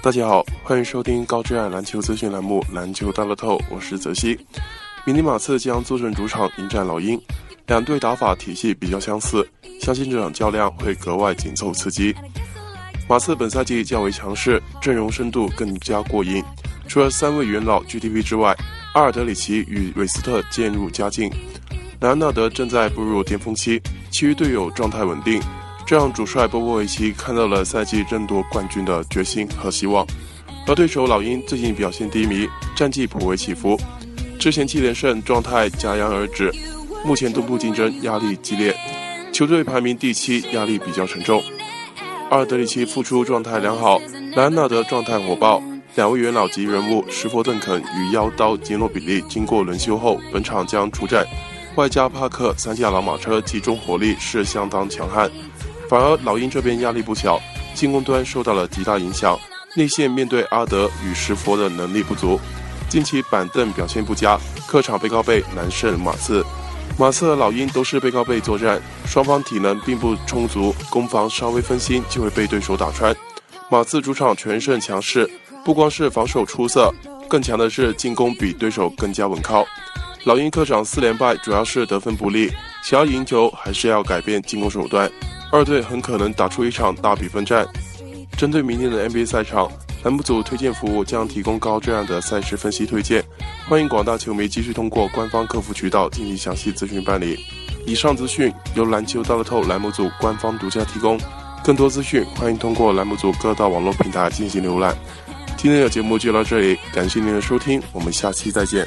大家好，欢迎收听高质量篮球资讯栏目《篮球大乐透》，我是泽西。明尼马刺将坐镇主场迎战老鹰，两队打法体系比较相似，相信这场较量会格外紧凑刺激。马刺本赛季较为强势，阵容深度更加过硬，除了三位元老 GDP 之外，阿尔德里奇与韦斯特渐入佳境，莱昂纳德正在步入巅峰期，其余队友状态稳定。这让主帅波波维奇看到了赛季争夺冠军的决心和希望，而对手老鹰最近表现低迷，战绩颇为起伏，之前七连胜状态戛然而止，目前东部竞争压力激烈，球队排名第七，压力比较沉重。阿尔德里奇复出状态良好，莱昂纳德状态火爆，两位元老级人物施佛邓肯与妖刀吉诺比利经过轮休后，本场将出战，外加帕克三驾老马车集中火力是相当强悍。反而老鹰这边压力不小，进攻端受到了极大影响，内线面对阿德与石佛的能力不足，近期板凳表现不佳，客场背靠背难胜马刺。马刺和老鹰都是背靠背作战，双方体能并不充足，攻防稍微分心就会被对手打穿。马刺主场全胜强势，不光是防守出色，更强的是进攻比对手更加稳靠。老鹰客场四连败主要是得分不利，想要赢球还是要改变进攻手段。二队很可能打出一场大比分战。针对明天的 NBA 赛场，栏目组推荐服务将提供高质量的赛事分析推荐，欢迎广大球迷继续通过官方客服渠道进行详细咨询办理。以上资讯由篮球大乐透栏目组官方独家提供，更多资讯欢迎通过栏目组各大网络平台进行浏览。今天的节目就到这里，感谢您的收听，我们下期再见。